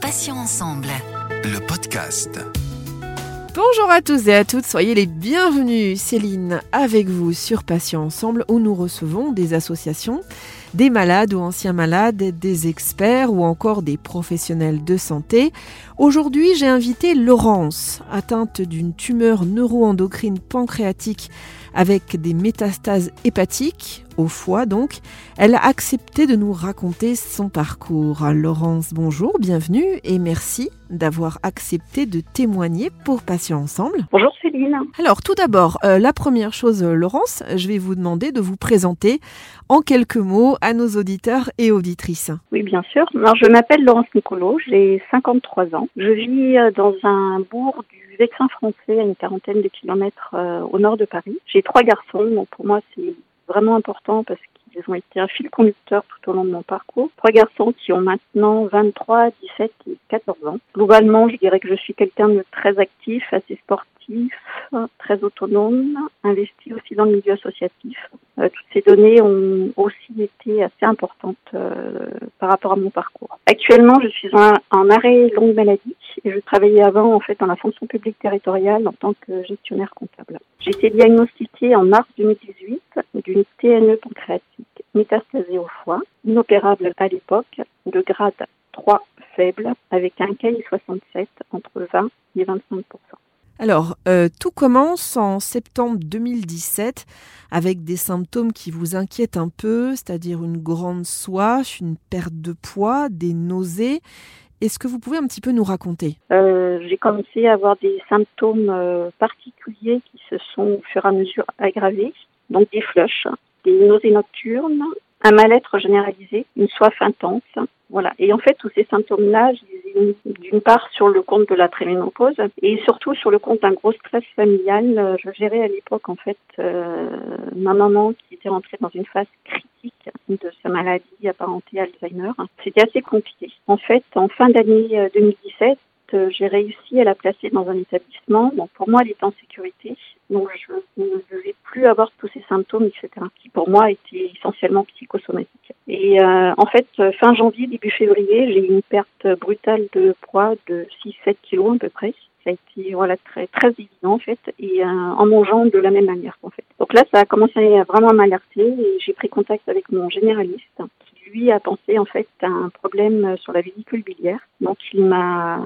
Patients ensemble. Le podcast. Bonjour à tous et à toutes, soyez les bienvenus. Céline avec vous sur Patients Ensemble où nous recevons des associations, des malades ou anciens malades, des experts ou encore des professionnels de santé. Aujourd'hui, j'ai invité Laurence, atteinte d'une tumeur neuroendocrine pancréatique avec des métastases hépatiques, au foie donc. Elle a accepté de nous raconter son parcours. Laurence, bonjour, bienvenue et merci d'avoir accepté de témoigner pour Patients Ensemble. Bonjour Céline. Alors tout d'abord, euh, la première chose, euh, Laurence, je vais vous demander de vous présenter en quelques mots à nos auditeurs et auditrices. Oui, bien sûr. Alors, je m'appelle Laurence Nicolo, j'ai 53 ans. Je vis euh, dans un bourg du Vexin français à une quarantaine de kilomètres au nord de Paris. J'ai trois garçons, donc pour moi c'est vraiment important parce qu'ils ont été un fil conducteur tout au long de mon parcours. Trois garçons qui ont maintenant 23, 17 et 14 ans. Globalement, je dirais que je suis quelqu'un de très actif, assez sportif, très autonome, investi aussi dans le milieu associatif. Euh, toutes ces données ont aussi été assez importantes euh, par rapport à mon parcours. Actuellement, je suis en, en, arrêt longue maladie et je travaillais avant en fait dans la fonction publique territoriale en tant que gestionnaire comptable. J'ai été diagnostiquée en mars 2018 d'une TNE pancréatique métastasée au foie, inopérable à l'époque, de grade 3 faible, avec un KI67 entre 20 et 25 alors, euh, tout commence en septembre 2017 avec des symptômes qui vous inquiètent un peu, c'est-à-dire une grande soif, une perte de poids, des nausées. Est-ce que vous pouvez un petit peu nous raconter? Euh, J'ai commencé à avoir des symptômes euh, particuliers qui se sont au fur et à mesure aggravés, donc des flushs, des nausées nocturnes, un mal-être généralisé, une soif intense, voilà. Et en fait, tous ces symptômes-là, d'une part sur le compte de la préménopause et surtout sur le compte d'un gros stress familial. Je gérais à l'époque, en fait, euh, ma maman qui était rentrée dans une phase critique de sa maladie apparentée Alzheimer. C'était assez compliqué. En fait, en fin d'année 2017, euh, j'ai réussi à la placer dans un établissement. Donc pour moi, elle est en sécurité. Donc je ne devais plus avoir tous ces symptômes, etc. qui pour moi étaient essentiellement psychosomatiques. Et euh, en fait, fin janvier, début février, j'ai eu une perte brutale de poids de 6-7 kilos à peu près. Ça a été voilà très très évident en fait et euh, en mangeant de la même manière en fait. Donc là, ça a commencé à vraiment m'alerter et j'ai pris contact avec mon généraliste lui a pensé en fait à un problème sur la vésicule biliaire. Donc il m'a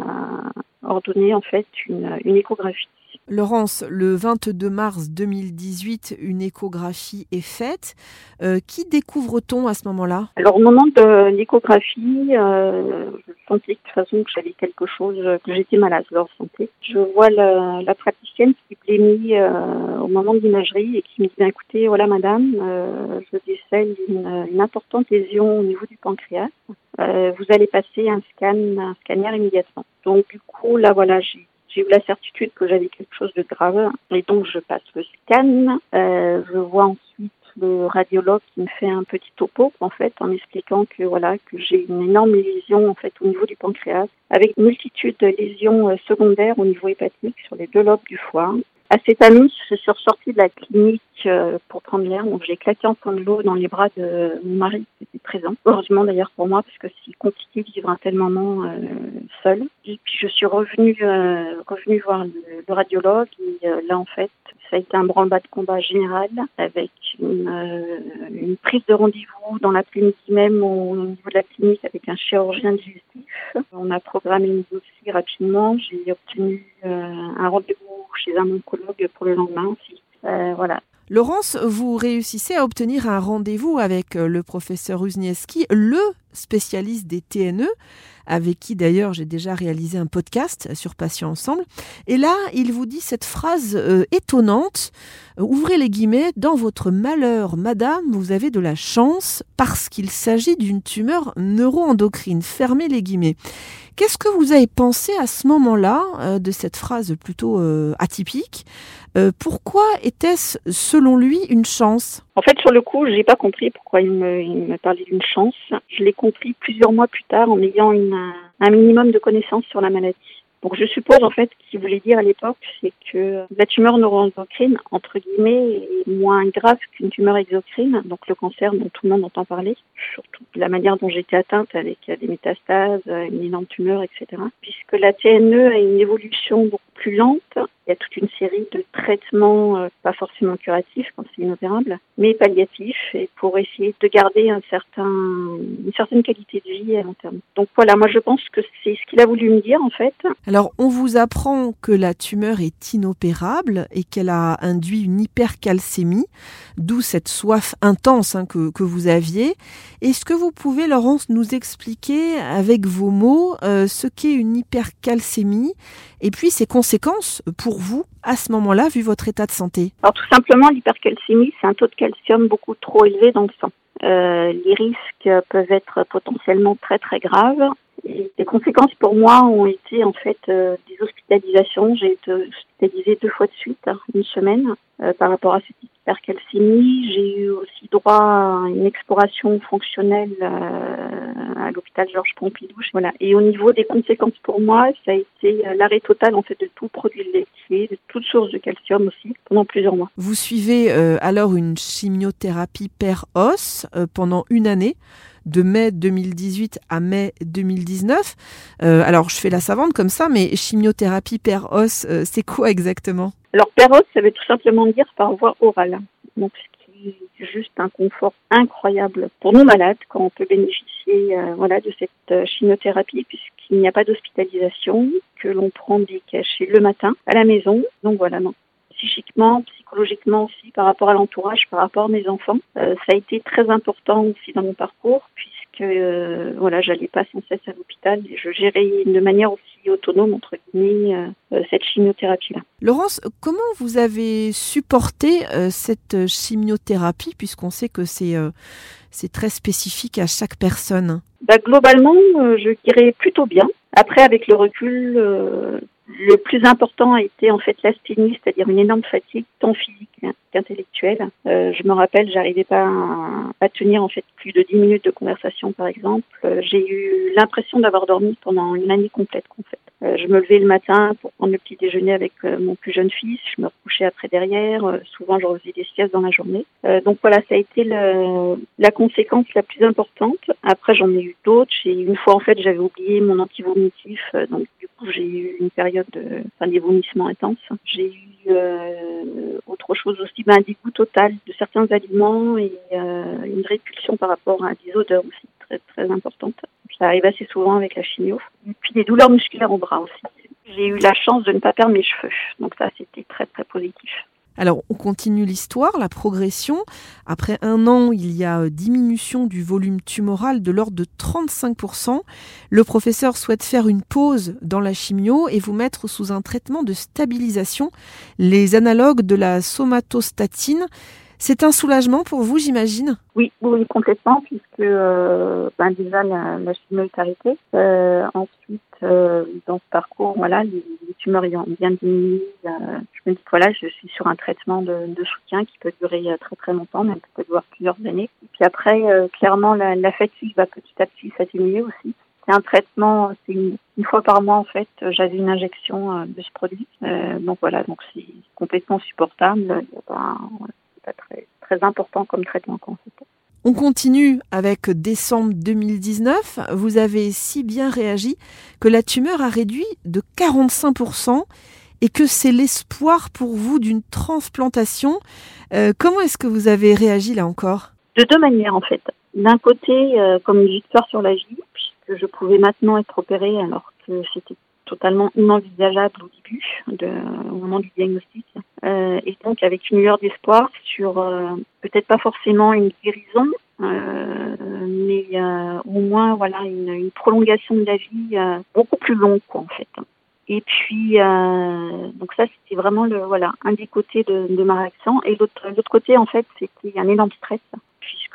ordonné en fait une, une échographie Laurence, le 22 mars 2018, une échographie est faite. Euh, qui découvre-t-on à ce moment-là? Alors au moment de l'échographie, euh, je sentais de toute façon que j'avais quelque chose, que j'étais malade de leur santé. Je vois la, la praticienne qui blémit euh, au moment de l'imagerie et qui me dit ben, écoutez, voilà madame, euh, je décèle une, une, importante lésion au niveau du pancréas. Euh, vous allez passer un scan, un scanner immédiatement. Donc du coup, là voilà, j'ai j'ai eu la certitude que j'avais quelque chose de grave et donc je passe le scan. Euh, je vois ensuite le radiologue qui me fait un petit topo en fait en m'expliquant que voilà que j'ai une énorme lésion en fait au niveau du pancréas avec multitude de lésions euh, secondaires au niveau hépatique sur les deux lobes du foie à cette année, je suis ressortie de la clinique euh, pour prendre l'air, donc j'ai claqué en l'eau dans les bras de mon mari qui était présent. Heureusement d'ailleurs pour moi, parce que c'est compliqué de vivre un tel moment euh, seul. Et puis je suis revenue, euh, revenue voir le, le radiologue et euh, là en fait, ça a été un branle-bas de combat général avec une, euh, une prise de rendez-vous dans l'après-midi même au, au, niveau de la clinique avec un chirurgien digestif. On a programmé une dossier rapidement. J'ai obtenu un rendez-vous chez un oncologue pour le lendemain aussi. Euh, voilà. Laurence, vous réussissez à obtenir un rendez-vous avec euh, le professeur Uznieski, le spécialiste des TNE, avec qui d'ailleurs j'ai déjà réalisé un podcast sur Patients Ensemble. Et là, il vous dit cette phrase euh, étonnante, euh, ouvrez les guillemets, dans votre malheur, madame, vous avez de la chance parce qu'il s'agit d'une tumeur neuroendocrine, fermez les guillemets. Qu'est-ce que vous avez pensé à ce moment-là euh, de cette phrase plutôt atypique? Pourquoi était-ce, selon lui, une chance? En fait, sur le coup, j'ai pas compris pourquoi il me, parlait d'une chance. Je l'ai compris plusieurs mois plus tard en ayant un minimum de connaissances sur la maladie. Donc je suppose en fait qu'il voulait dire à l'époque, c'est que la tumeur neuroendocrine, entre guillemets, est moins grave qu'une tumeur exocrine, donc le cancer dont tout le monde entend parler, surtout la manière dont j'étais atteinte avec des métastases, une énorme tumeur, etc. Puisque la TNE a une évolution beaucoup plus lente, il y a toute une série de traitements, euh, pas forcément curatifs quand c'est inopérable, mais palliatifs, et pour essayer de garder une certaine qualité de vie à long terme. Donc voilà, moi je pense que c'est ce qu'il a voulu me dire en fait. Alors, on vous apprend que la tumeur est inopérable et qu'elle a induit une hypercalcémie, d'où cette soif intense hein, que, que, vous aviez. Est-ce que vous pouvez, Laurence, nous expliquer avec vos mots euh, ce qu'est une hypercalcémie et puis ses conséquences pour vous à ce moment-là, vu votre état de santé Alors tout simplement, l'hypercalcémie, c'est un taux de calcium beaucoup trop élevé dans le sang. Euh, les risques peuvent être potentiellement très très graves les conséquences pour moi ont été en fait euh, des hospitalisations. J'ai été hospitalisée deux fois de suite, hein, une semaine, euh, par rapport à cette hypercalcémie. J'ai eu aussi droit à une exploration fonctionnelle euh, à l'hôpital Georges Pompidou. Voilà. Et au niveau des conséquences pour moi, ça a été l'arrêt total en fait de tout produit laitier, de toute source de calcium aussi, pendant plusieurs mois. Vous suivez alors une chimiothérapie per-os pendant une année de mai 2018 à mai 2019. Euh, alors, je fais la savante comme ça, mais chimiothérapie per-os, euh, c'est quoi exactement? Alors, per-os, ça veut tout simplement dire par voie orale. Donc, ce qui est juste un confort incroyable pour nos malades quand on peut bénéficier euh, voilà, de cette chimiothérapie, puisqu'il n'y a pas d'hospitalisation, que l'on prend des cachets le matin à la maison. Donc, voilà, non psychiquement, psychologiquement aussi, par rapport à l'entourage, par rapport à mes enfants. Euh, ça a été très important aussi dans mon parcours, puisque euh, voilà, j'allais pas sans cesse à l'hôpital et je gérais de manière aussi autonome entre guillemets euh, cette chimiothérapie-là. Laurence, comment vous avez supporté cette chimiothérapie, puisqu'on sait que c'est c'est très spécifique à chaque personne? Bah, Globalement, je dirais plutôt bien. Après, avec le recul, le plus important a été en fait l'asthénie, c'est-à-dire une énorme fatigue tant physique qu'intellectuelle. Euh, je me rappelle, j'arrivais pas à, tenir en fait plus de 10 minutes de conversation par exemple. Euh, j'ai eu l'impression d'avoir dormi pendant une année complète en fait. Euh, je me levais le matin pour prendre le petit déjeuner avec euh, mon plus jeune fils. Je me recouchais après derrière. Euh, souvent, je des siestes dans la journée. donc voilà, ça a été le, la conséquence la plus importante. Après, j'en ai eu d'autres. Une fois en fait, j'avais oublié mon antivomitif. donc j'ai eu une période de, enfin, des vomissements intenses. J'ai eu autre chose aussi, ben, un dégoût total de certains aliments et une répulsion par rapport à des odeurs aussi très très importantes. Ça arrive assez souvent avec la chimio. Et puis des douleurs musculaires au bras aussi. J'ai eu la chance de ne pas perdre mes cheveux. Donc ça, c'était très très positif. Alors, on continue l'histoire, la progression. Après un an, il y a euh, diminution du volume tumoral de l'ordre de 35%. Le professeur souhaite faire une pause dans la chimio et vous mettre sous un traitement de stabilisation, les analogues de la somatostatine. C'est un soulagement pour vous, j'imagine? Oui, oui, complètement, puisque euh, ben déjà la, la chimio est arrêtée. Ensuite, euh, dans ce parcours, voilà, les, tumeurs ont bien diminué. Euh, je me dis voilà, je suis sur un traitement de, soutien qui peut durer très très longtemps, même peut-être voir plusieurs années. Et puis après, clairement, la, fatigue va petit à petit s'atténuer aussi c'est un traitement, c'est une, fois par mois en fait, j'avais une injection de ce produit. Donc voilà, donc c'est complètement supportable. Il très, très important comme traitement On continue avec décembre 2019. Vous avez si bien réagi que la tumeur a réduit de 45% et que c'est l'espoir pour vous d'une transplantation. Euh, comment est-ce que vous avez réagi là encore? De deux manières en fait. D'un côté, euh, comme une victoire sur la vie, puisque je pouvais maintenant être opérée alors que c'était totalement inenvisageable au début, de, au moment du diagnostic. Euh, et donc avec une lueur d'espoir sur euh, peut-être pas forcément une guérison, euh, mais euh, au moins voilà une, une, prolongation de la vie euh, beaucoup plus longue quoi en fait. Et puis donc ça c'était vraiment le voilà un des côtés de, de ma réaction et l'autre l'autre côté en fait c'était un énorme stress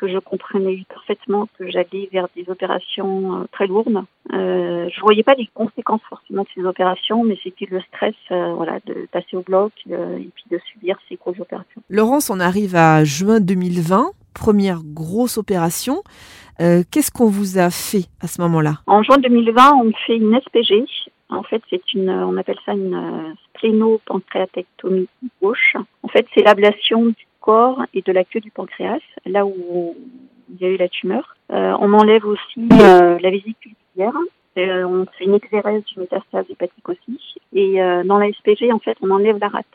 je comprenais parfaitement que j'allais vers des opérations euh, très lourdes. Euh, je voyais pas les conséquences forcément de ces opérations, mais c'était le stress, euh, voilà, de passer au bloc euh, et puis de subir ces grosses opérations. Laurence, on arrive à juin 2020, première grosse opération. Qu'est-ce qu'on vous a fait à ce moment-là? En juin 2020, on me fait une SPG. En fait, c'est une, on appelle ça une splénopancréatectomie gauche. En fait, c'est l'ablation du corps et de la queue du pancréas, là où il y a eu la tumeur. Euh, on enlève aussi euh, la vésicule biliaire. Euh, on fait une exérèse du métastase hépatique aussi. Et euh, dans la SPG, en fait, on enlève la rate,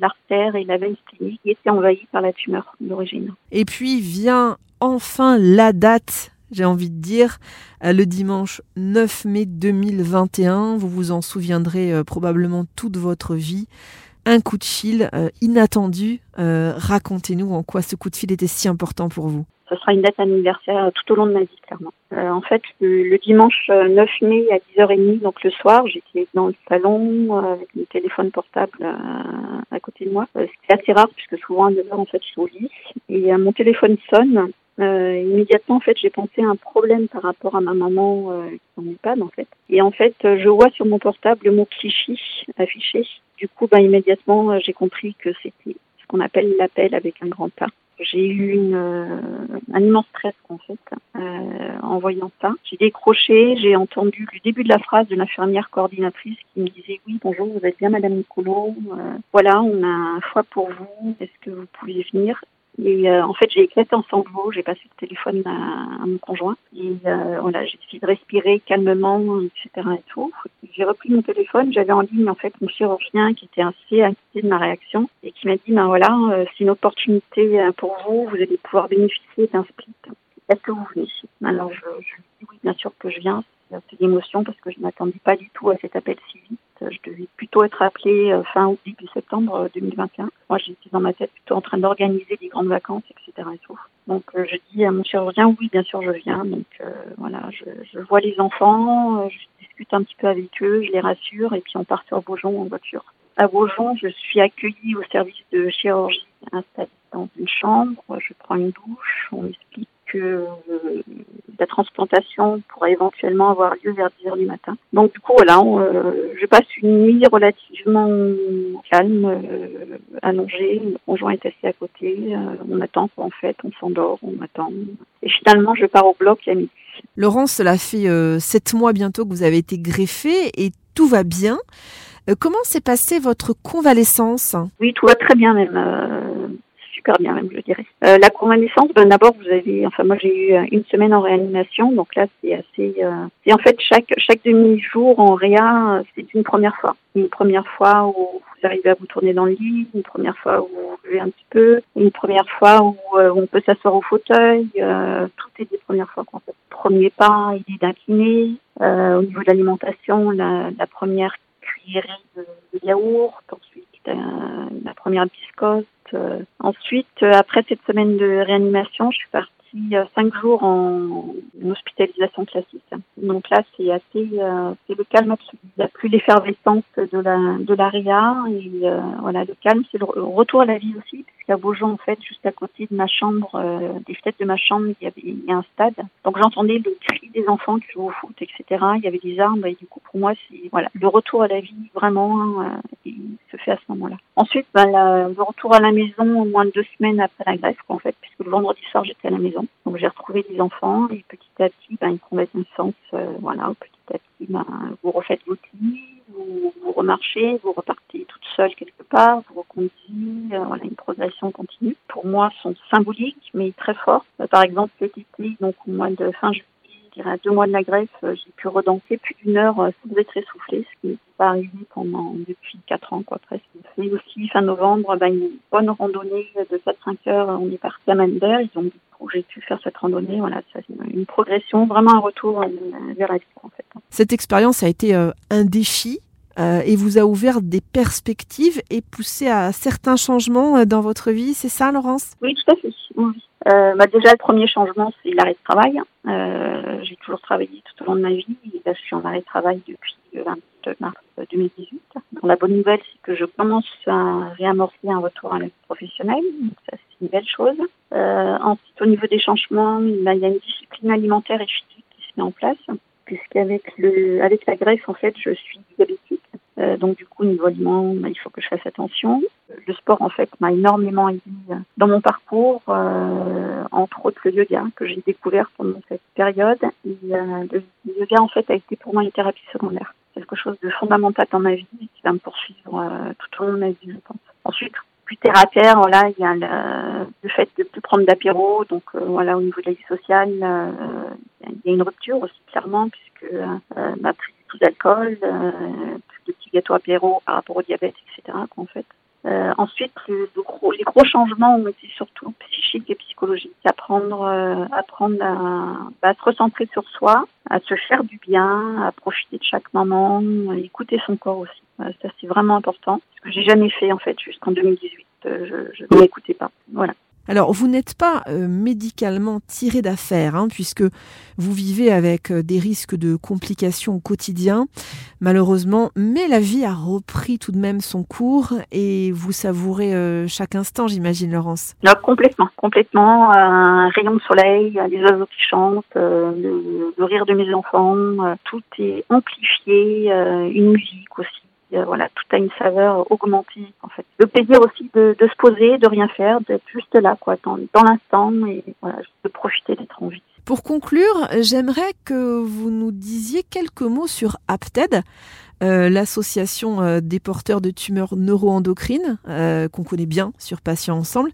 l'artère et la veine splénique qui étaient envahies par la tumeur d'origine. Et puis vient enfin la date, j'ai envie de dire, le dimanche 9 mai 2021. Vous vous en souviendrez probablement toute votre vie. Un coup de fil euh, inattendu. Euh, Racontez-nous en quoi ce coup de fil était si important pour vous. Ce sera une date anniversaire tout au long de ma vie, clairement. Euh, en fait, le, dimanche euh, 9 mai à 10h30, donc le soir, j'étais dans le salon euh, avec mon téléphone portable euh, à côté de moi. Euh, C'était assez rare puisque souvent à 9h, en fait, je suis au lit. Et euh, mon téléphone sonne. Euh, immédiatement, en fait, j'ai pensé à un problème par rapport à ma maman euh, qui en EHPAD, en fait. Et en fait, euh, je vois sur mon portable le mot Clichy affiché. Du coup, ben, immédiatement, euh, j'ai compris que c'était ce qu'on appelle l'appel avec un grand A. J'ai eu euh, un immense stress en fait euh, en voyant ça. J'ai décroché, j'ai entendu le début de la phrase de l'infirmière coordinatrice qui me disait oui bonjour vous êtes bien Madame Nicolo, Euh, voilà on a un pour vous, est-ce que vous pouvez venir? Et en fait, j'ai éclaté en sanglots, j'ai passé le téléphone à, mon conjoint. Et voilà, j'ai essayé de respirer calmement, etc. Et tout. J'ai repris mon téléphone, j'avais en ligne en fait mon chirurgien qui était assez inquiet de ma réaction et qui m'a dit, ben voilà, euh, c'est une opportunité euh, pour vous, vous allez pouvoir bénéficier d'un split. Est-ce que vous venez Alors je, dis oui, bien sûr que je viens. C'est l'émotion parce que je ne m'attendais pas du tout à cet appel si. Je devais plutôt être appelée euh, fin août, début septembre euh, 2021. Moi, j'étais dans ma tête plutôt en train d'organiser des grandes vacances, etc. Donc, euh, je dis à mon chirurgien, oui, bien sûr, je viens. Donc, euh, voilà, je, je vois les enfants, euh, je discute un petit peu avec eux, je les rassure, et puis on part sur Beaujon en voiture. À Beaujon, je suis accueillie au service de chirurgie installée dans une chambre. Je prends une douche, on m'explique que euh, la transplantation pourrait éventuellement avoir lieu vers 10 heures du matin. Donc du coup voilà, on, euh, je passe une nuit relativement calme, euh, allongée. Mon conjoint est assis à côté. euh, on attend quoi, en fait, on s'endort, on attend. Et finalement, je pars au bloc à midi. Laurence, cela fait sept mois bientôt que vous avez été greffée et tout va bien. Comment s'est passée votre convalescence? Oui, tout va très bien même. Bien même, je dirais. Euh, la convalescence, ben, d'abord, vous avez, enfin moi j'ai eu euh, une semaine en réanimation, donc là c'est assez. Euh, et en fait chaque chaque demi-jour en réa, c'est une première fois. Une première fois où vous arrivez à vous tourner dans le lit, une première fois où vous buvez un petit peu, une première fois où euh, on peut s'asseoir au fauteuil. tout est des premières fois en fait. Premier pas, est d'incliner. Au niveau de l'alimentation, la, première cuillerée de, yaourt, ensuite la première biscotte. Euh, ensuite, euh, après cette semaine de réanimation, je suis partie euh, cinq jours en hospitalisation classique. Donc là, c'est assez, euh, c'est le calme absolu. Il n'y a plus l'effervescence de la de l'ARIA et euh, voilà, le calme, c'est le re- retour à la vie aussi, puisqu'à Beaujon, en fait, juste à côté de ma chambre, euh, des fenêtres de ma chambre, il y avait a un stade. Donc j'entendais le cri des enfants qui jouent au foot, etc. Il y avait des arbres et du coup, pour moi, c'est voilà, le retour à la vie vraiment il se fait à ce moment-là. Ensuite, ben, la- le retour à la maison au moins de deux semaines après la quoi, en fait, puisque vendredi soir, j'étais à la maison. Donc j'ai retrouvé des enfants et petit à petit, ben, ils prennent naissance, euh, voilà, petit à petit, ben, vous refaites lit, vous, vous remarchez, vous repartez toute seule quelque part, vous reconduisez, euh, voilà, une progression continue. Pour moi, sont symboliques, mais très fortes. Euh, par exemple, cet été, donc au mois de fin juillet, à deux mois de la greffe, euh, j'ai pu redanser plus d'une heure sans être essoufflée, ce qui pas arrivé pendant depuis quatre ans, quoi, presque. Et aussi, fin novembre, ben, une bonne randonnée de 4-5 heures, on est parti à Manbert, ils ont dit j'ai pu faire cette randonnée, voilà, ça, c'est une progression, vraiment un retour euh, vers la vie, en fait. Cette expérience a été euh, un défi euh, et vous a ouvert des perspectives et poussé à certains changements euh, dans votre vie, c'est ça Laurence? Oui, tout à fait. Oui. Euh, bah déjà, le premier changement, c'est l'arrêt de travail. Euh, j'ai toujours travaillé tout au long de ma vie. Et là, je suis en arrêt de travail depuis le 22 mars 2018. Donc, la bonne nouvelle, c'est que je commence à réamorcer un retour à la vie professionnelle. Ça, c'est une belle chose. Euh, ensuite, au niveau des changements, bah, il y a une discipline alimentaire et physique qui se met en place. Puisqu'avec le, avec la greffe, en fait, je suis diabétique. Euh, donc du coup, niveau aliment, bah, il faut que je fasse attention. Euh, le sport en fait m'a énormément aidé dans mon parcours, euh, entre autres le yoga que j'ai découvert pendant cette période. Et, euh, le yoga en fait a été pour moi une thérapie secondaire, quelque chose de fondamental dans ma vie qui va me poursuivre euh, tout au long de ma vie, je pense. Ensuite, plus terre à terre, il y a le, le fait de plus prendre d'apéro, donc euh, voilà, au niveau de la vie sociale, euh, il y a une rupture aussi clairement puisque euh, prise plus d'alcool, euh, plus de petits gâteaux apéro par rapport au diabète, etc. en fait. Euh, ensuite, le, gros, les gros changements ont été surtout psychiques et psychologiques. Apprendre, euh, apprendre à, à se recentrer sur soi, à se faire du bien, à profiter de chaque moment, écouter son corps aussi. Euh, ça, c'est vraiment important. Ce que j'ai jamais fait en fait jusqu'en 2018. Euh, je, je ne m'écoutais pas. Voilà. Alors, vous n'êtes pas euh, médicalement tiré d'affaire, hein, puisque vous vivez avec euh, des risques de complications au quotidien, malheureusement, mais la vie a repris tout de même son cours et vous savourez euh, chaque instant, j'imagine, Laurence. Non, complètement, complètement. Un rayon de soleil, les oiseaux qui chantent, le, rire de mes enfants, tout est amplifié, une musique aussi. Euh, voilà, tout a une saveur augmentée en fait. Le plaisir aussi de, de se poser, de rien faire, d'être juste là, quoi, dans, dans l'instant et voilà, juste de profiter d'être en vie. Pour conclure, j'aimerais que vous nous disiez quelques mots sur APTED, euh, l'association euh, des porteurs de tumeurs neuroendocrines, euh, qu'on connaît bien sur Patients Ensemble.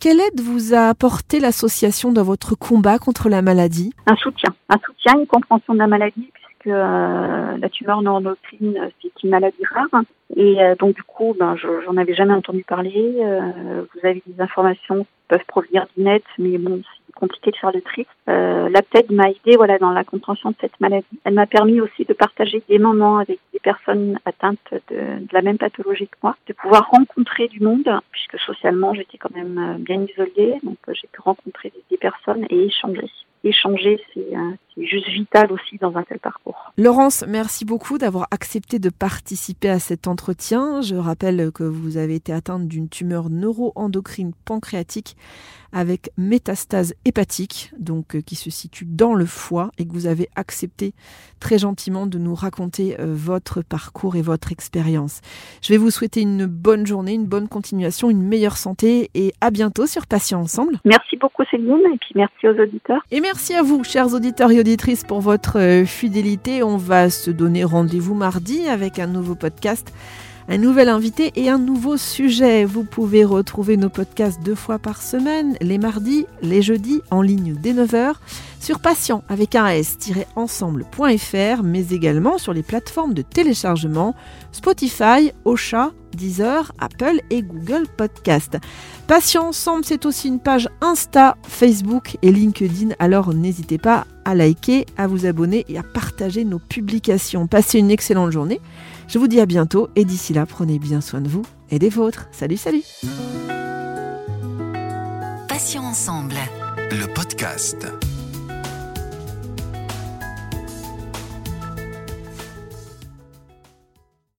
Quelle aide vous a apporté l'association dans votre combat contre la maladie? Un soutien, un soutien, une compréhension de la maladie puisque euh, la tumeur neuroendocrine c'est une maladie rare et euh, donc du coup ben je, j'en avais jamais entendu parler. Euh, vous avez des informations qui peuvent provenir du net, mais bon c'est compliqué de faire le tri. La TED m'a aidé voilà dans la compréhension de cette maladie. Elle m'a permis aussi de partager des moments avec des personnes atteintes de, la même pathologie que moi, de pouvoir rencontrer du monde puisque socialement j'étais quand même bien isolée, donc j'ai pu rencontrer des personnes et échanger. Échanger, c'est, euh, c'est juste vital aussi dans un tel parcours. Laurence, merci beaucoup d'avoir accepté de participer à cet entretien. Je rappelle que vous avez été atteinte d'une tumeur neuroendocrine pancréatique avec métastase hépatique, donc euh, qui se situe dans le foie, et que vous avez accepté très gentiment de nous raconter euh, votre parcours et votre expérience. Je vais vous souhaiter une bonne journée, une bonne continuation, une meilleure santé, et à bientôt sur Patients Ensemble. Merci beaucoup Céline et puis merci aux auditeurs. Et merci à vous, chers auditeurs et auditrices, pour votre euh, fidélité. On va se donner rendez-vous mardi avec un nouveau podcast, un nouvel invité et un nouveau sujet. Vous pouvez retrouver nos podcasts deux fois par semaine, les mardis, les jeudis, en ligne dès 9h, sur patient avec un s-ensemble.fr, mais également sur les plateformes de téléchargement Spotify, Ocha, Deezer, Apple et Google Podcast. Patient Ensemble, c'est aussi une page Insta, Facebook et LinkedIn, alors n'hésitez pas à liker, à vous abonner et à partager nos publications. Passez une excellente journée. Je vous dis à bientôt et d'ici là, prenez bien soin de vous et des vôtres. Salut, salut Patients ensemble. Le podcast.